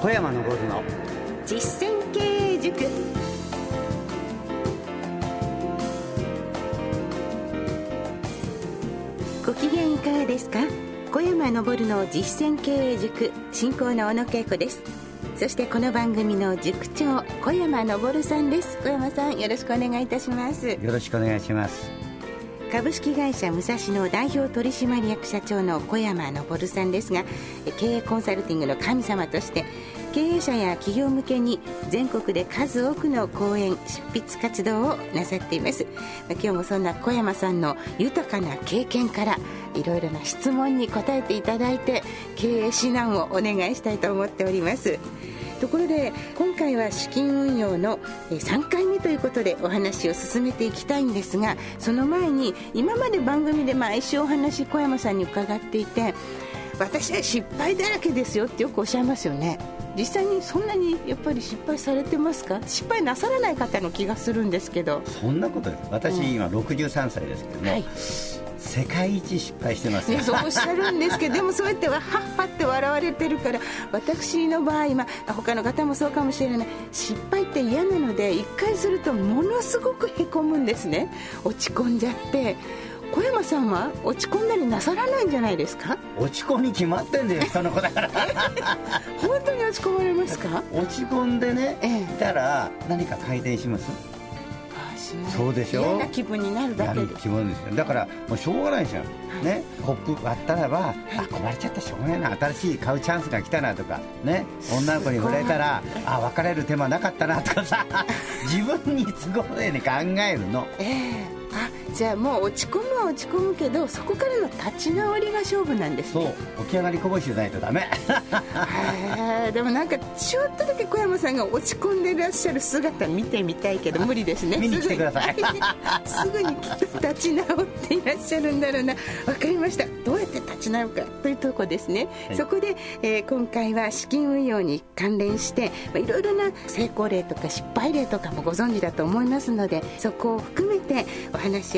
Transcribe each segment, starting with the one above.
小山昇の。実践経営塾。ご機嫌いかがですか？小山昇の実践経営塾。進行の小野恵子です。そしてこの番組の塾長小山昇さんです。小山さんよろしくお願いいたします。よろしくお願いします株式会社武蔵野代表取締役社長の小山昇さんですが経営コンサルティングの神様として経営者や企業向けに全国で数多くの講演執筆活動をなさっています。今日もそんな小山さんの豊かな経験からいろいろな質問に答えていただいて経営指南をお願いしたいと思っております。ところで今回は資金運用の3回目ということでお話を進めていきたいんですがその前に今まで番組で毎週お話小山さんに伺っていて私は失敗だらけですよってよくおっしゃいますよね。実際にそんなにやっぱり失敗されてますか？失敗なさらない方の気がするんですけど。そんなことです私、今63歳ですけども、はい世界一失敗してます、ね、そうおっしゃるんですけどでもそうやってはっはって笑われてるから私の場合、まあ、他の方もそうかもしれない。失敗って嫌なので一回するとものすごくへこむんですね。落ち込んじゃって。小山さんは落ち込んだりなさらないんじゃないですか？落ち込み決まってんだよ人の子だから。本当に落ち込まれますか？落ち込んでね、ええ、たら何か改善します？そうでしょ？嫌な気分になるだけで。気分ですよ。だからもうしょうがないじゃん、はい、ね？コップ割ったらば、はい、あ壊れちゃったしょうがないな。新しい買うチャンスが来たなとか。ね？女の子に触れたらあ別れる手間なかったなとかさ。自分に都合のように考えるの。ええ。ーあじゃあもう落ち込むは落ち込むけどそこからの立ち直りが勝負なんです、ね、そう。起き上がりこぼしじゃないとダメ。でもなんかちょっとだけ小山さんが落ち込んでらっしゃる姿見てみたいけど無理ですね。見に来てください。すぐにきっと立ち直っていらっしゃるんだろうな。分かりました。どうやって立ち直るかというとこですね、はい、そこで、えー、今回は資金運用に関連していろいろな成功例とか失敗例とかもご存知だと思いますのでそこを含めてお話を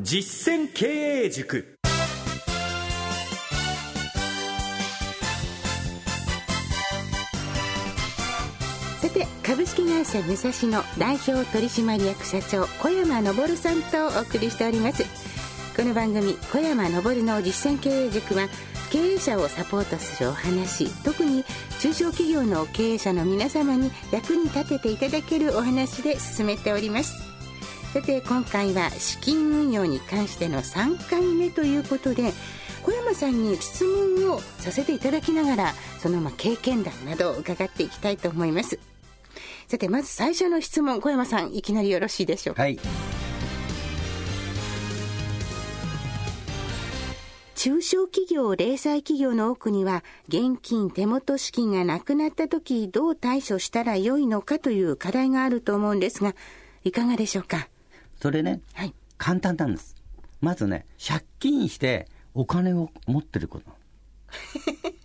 実践経営塾。さて株式会社武蔵野代表取締役社長小山昇さんとお送りしております。この番組小山昇の実践経営塾は経営者をサポートするお話特に中小企業の経営者の皆様に役に立てていただけるお話で進めております。さて今回は資金運用に関しての3回目ということで小山さんに質問をさせていただきながらそのま経験談などを伺っていきたいと思います。さてまず最初の質問小山さんいきなりよろしいでしょうか？はい。中小企業、零細企業の多くには、現金、手元資金がなくなった時、どう対処したらよいのかという課題があると思うんですが、いかがでしょうか？それね、はい、簡単なんです。まずね、借金してお金を持ってること。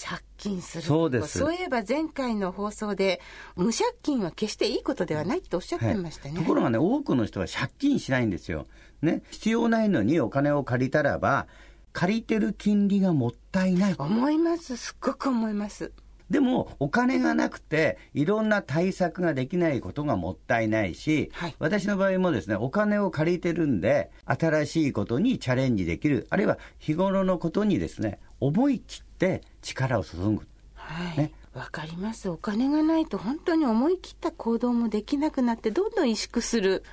借金する。そうです。そういえば前回の放送で無借金は決していいことではないっておっしゃってましたね、はい、ところがね多くの人は借金しないんですよ、ね、必要ないのにお金を借りたらば借りてる金利がもったいない。思います。すっごく思いますでも、お金がなくて、いろんな対策ができないことがもったいないし、はい、私の場合もですね、お金を借りてるんで、新しいことにチャレンジできる、あるいは日頃のことにですね、思い切って力を注ぐ。はい。ね。わかります。お金がないと本当に思い切った行動もできなくなって、どんどん萎縮する。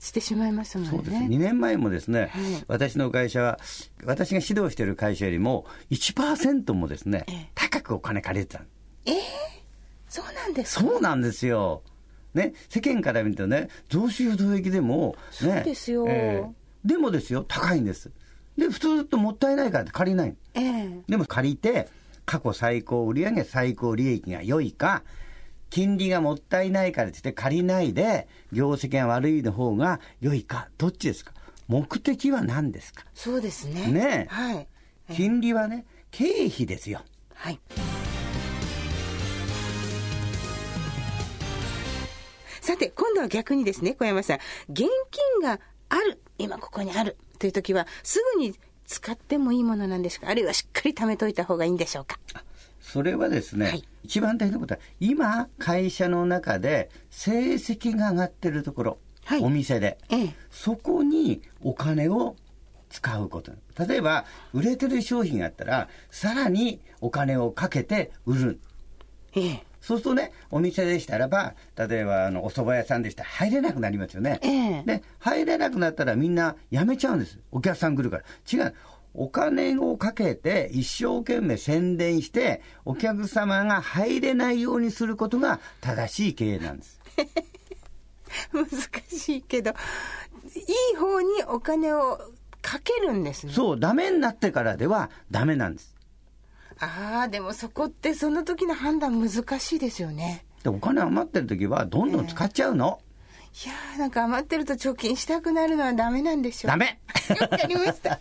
してしまいますもんね。そうです。2年前もですね、はい、私の会社は、私が指導している会社よりも1%もですね、ええ、高くお金借りてた。えー、そうなんですそうなんですよ。ね、世間から見るとね、増収増益でも、ね、そうですよ、えー、でもですよ、高いんです。で、普通ともったいないから借りない。えー、でも借りて、過去最高売上最高利益が良いか、金利がもったいないからってって借りないで、業績が悪いの方が良いか、どっちですか？目的は何ですか？そうですね。ねえはい。金利はね、経費ですよ。はい。さて、今度は逆にですね、小山さん、現金がある、今ここにあるという時は、すぐに使ってもいいものなんですか？あるいはしっかり貯めといた方がいいんでしょうか？それはですね、はい一番大事なことは、今、会社の中で成績が上がってるところ、はいお店で、ええ。そこにお金を使うこと。例えば、売れてる商品があったら、さらにお金をかけて売る。ええ。そうするとね、お店でしたらば、例えばあのお蕎麦屋さんでしたら入れなくなりますよね。ええで、入れなくなったらみんな辞めちゃうんです。お客さん来るから。違う。お金をかけて一生懸命宣伝して、お客様が入れないようにすることが正しい経営なんです。難しいけど、いい方にお金をかけるんですね。そう、ダメになってからではダメなんです。ああ、でもそこってその時の判断難しいですよね。でお金余ってる時はどんどん使っちゃうの？いやーなんか余ってると貯金したくなるのはダメなんでしょう。ダメわかりました。わか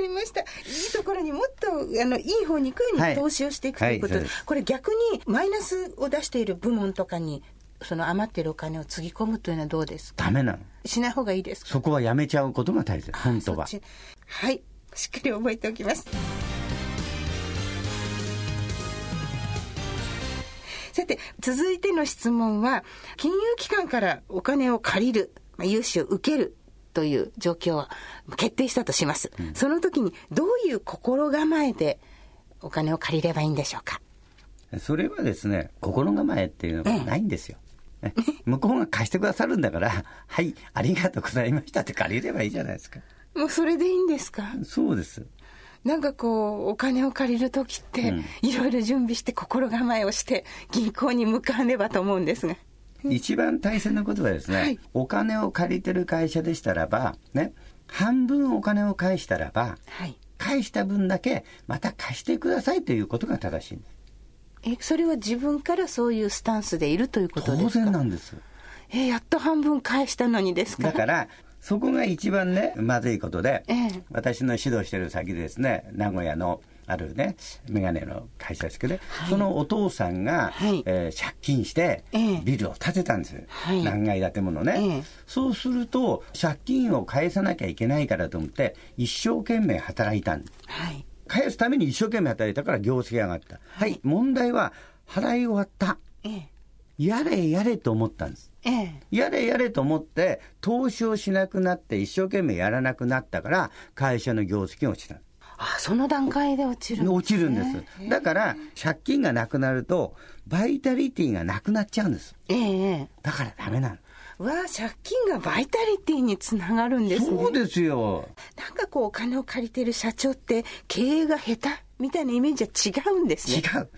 りました。いいところにもっと、あの、いい方に行くようはいに投資をしていくということで、はいそうですこれ逆にマイナスを出している部門とかに、その余っているお金をつぎ込むというのはどうですか？ダメなの。しない方がいいですか？そこはやめちゃうことが大切。本当ははい。しっかり覚えておきます。さて、続いての質問は、金融機関からお金を借りる、まあ、融資を受けるという状況は決定したとします。その時にどういう心構えでお金を借りればいいんでしょうか？それはですね、心構えっていうのがないんですよ。ね向こうが貸してくださるんだから、はい、ありがとうございましたって借りればいいじゃないですか。もうそれでいいんですか？そうです。なんかこう、お金を借りる時って、いろいろ準備して心構えをして、銀行に向かわねばと思うんですが。一番大切なことはですね、はいお金を借りてる会社でしたらば、ね、半分お金を返したらば、はい。返した分だけまた貸してくださいということが正しいんです。え、それは自分からそういうスタンスでいるということ当ですか？然なんです。え、やっと半分返したのにですか？だから、そこが一番ね、まずいことで、ええ私の指導してる先でですね、名古屋のあるね、メガネの会社ですけど、そのお父さんが、はいえー借金してええ、ビルを建てたんですよ。はい何階建てものね、ええそうすると、借金を返さなきゃいけないからと思って、一生懸命働いたんです。はい。返すために一生懸命働いたから業績が上がった。はい、問題は、払い終わった。ええ。やれやれと思ったんです。ええ。やれやれと思って、投資をしなくなって、一生懸命やらなくなったから、会社の業績が落ちた。あ、その段階で落ちるんです、ね。落ちるんです。だから、借金がなくなると、バイタリティがなくなっちゃうんです。ええええ。だからダメなの。わあ、借金がバイタリティにつながるんですね。そうですよ。なんかこう、お金を借りてる社長って、経営が下手みたいなイメージは違うんですね。違う。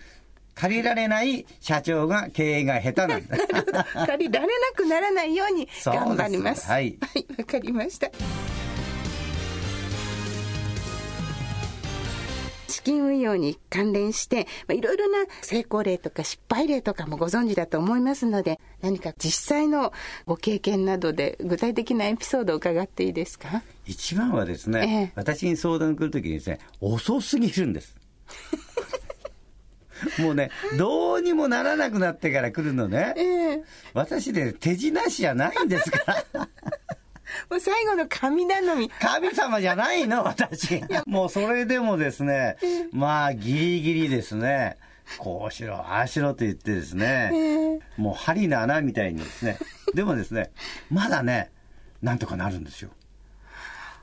借りられない社長が経営が下手なんだ。借りられなくならないように頑張ります。はいはい、わかりました。資金運用に関連して、まあ、いろいろな成功例とか失敗例とかもご存知だと思いますので、何か実際のご経験などで具体的なエピソードを伺っていいですか？一番はですね、ええ私に相談来るときにですね、遅すぎるんです。もうね、どうにもならなくなってから来るのね。ええ私ね、手品師じゃないんですか？ら。もう最後の神頼み。神様じゃないの、私。もうそれでもですね、まあ、ギリギリですね、こうしろ、ああしろと言ってですね、もう針の穴みたいにですね、でもですね、まだね、なんとかなるんですよ。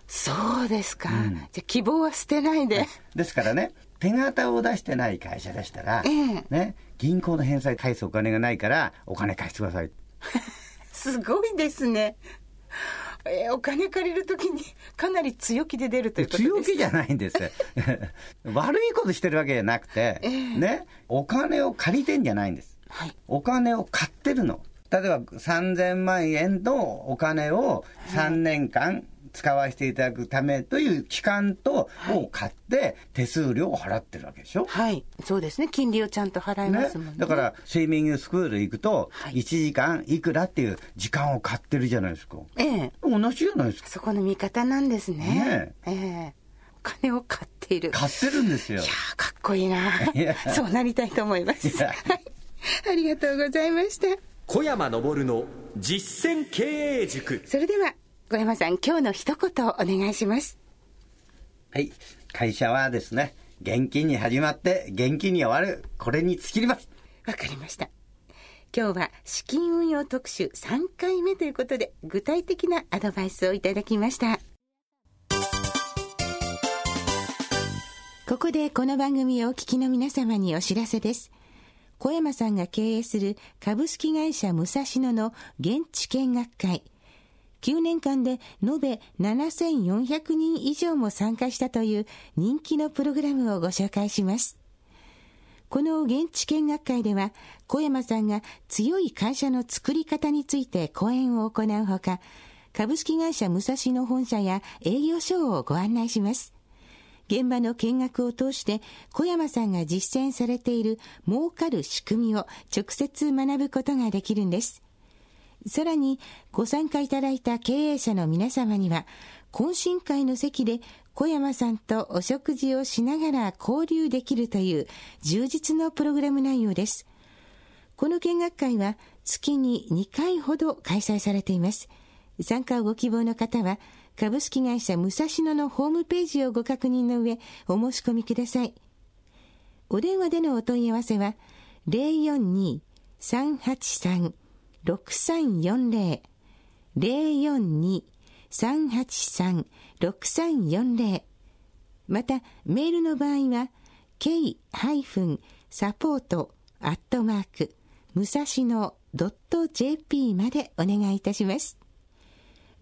そうですか。じゃあ希望は捨てないで。ですからね、手形を出してない会社でしたら、ええね、銀行の返済返すお金がないから、お金貸してください。すごいですね。えーお金借りるときにかなり強気で出るということです強気じゃないんです。悪いことしてるわけじゃなくて、ね、お金を借りてんじゃないんです。はい。お金を買ってるの。例えば3000万円のお金を3年間使わせていただくためという期間と、を買って手数料を払ってるわけでしょ？はい。そうですね。金利をちゃんと払いますもんね。だから、スイミングスクール行くと、1時間いくらっていう時間を買ってるじゃないですか。ええ。同じじゃないですか。そこの見方なんですね。ええ。お金を買っている。買ってるんですよ。いやかっこいいな。そうなりたいと思います。はい。ありがとうございました。小山昇の実践経営塾。それでは、小山さん、今日の一言お願いします。はい。会社はですね、現金に始まって現金に終わる。これに尽きります。わかりました。今日は資金運用特集3回目ということで、具体的なアドバイスをいただきました。ここでこの番組をお聞きの皆様にお知らせです。小山さんが経営する株式会社武蔵野の現地見学会。9年間で延べ7400人以上も参加したという人気のプログラムをご紹介します。この現地見学会では、小山さんが強い会社の作り方について講演を行うほか、株式会社武蔵野本社や営業所をご案内します。現場の見学を通して小山さんが実践されている儲かる仕組みを直接学ぶことができるんです。さらにご参加いただいた経営者の皆様には懇親会の席で小山さんとお食事をしながら交流できるという充実のプログラム内容です。この見学会は月に2回ほど開催されています。参加をご希望の方は株式会社武蔵野のホームページをご確認の上、お申し込みください。お電話でのお問い合わせは、042-383 042-383-6340 042-383-6340また、メールの場合は、k-support アットマーク、武蔵野 .jp までお願いいたします。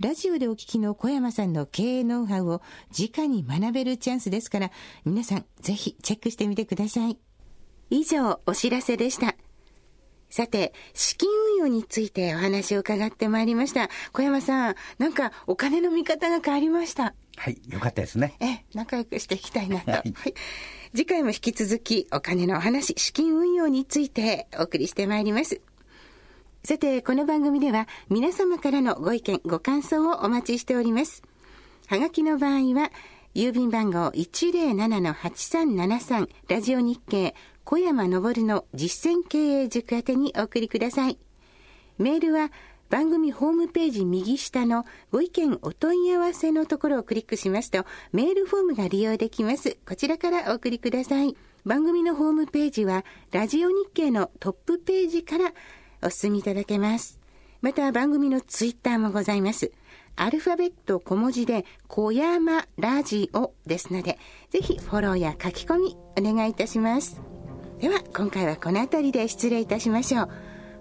ラジオでお聞きの小山さんの経営ノウハウを直に学べるチャンスですから、皆さんぜひチェックしてみてください。以上、お知らせでした。さて、資金運用についてお話を伺ってまいりました。小山さん、なんかお金の見方が変わりました。はい、よかったですね。え、仲良くしていきたいなと。はい、はい。次回も引き続きお金のお話、資金運用についてお送りしてまいります。さて、この番組では皆様からのご意見、ご感想をお待ちしております。はがきの場合は、郵便番号107-8373ラジオ日経小山昇の実践経営塾宛てにお送りください。メールは番組ホームページ右下のご意見お問い合わせのところをクリックしますとメールフォームが利用できます。こちらからお送りください。番組のホームページはラジオ日経のトップページからお進みいただけます。また番組のツイッターもございます。アルファベット小文字で小山ラジオですので、ぜひフォローや書き込みお願いいたします。では今回はこの辺りで失礼いたしましょう。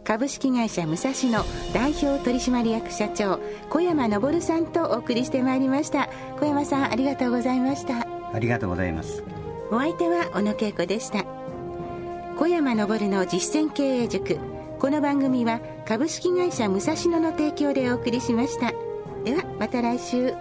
株式会社武蔵野代表取締役社長小山昇さんとお送りしてまいりました。小山さんありがとうございました。ありがとうございます。お相手は小野恵子でした。小山昇の実践経営塾。この番組は株式会社武蔵野の提供でお送りしました。ではまた来週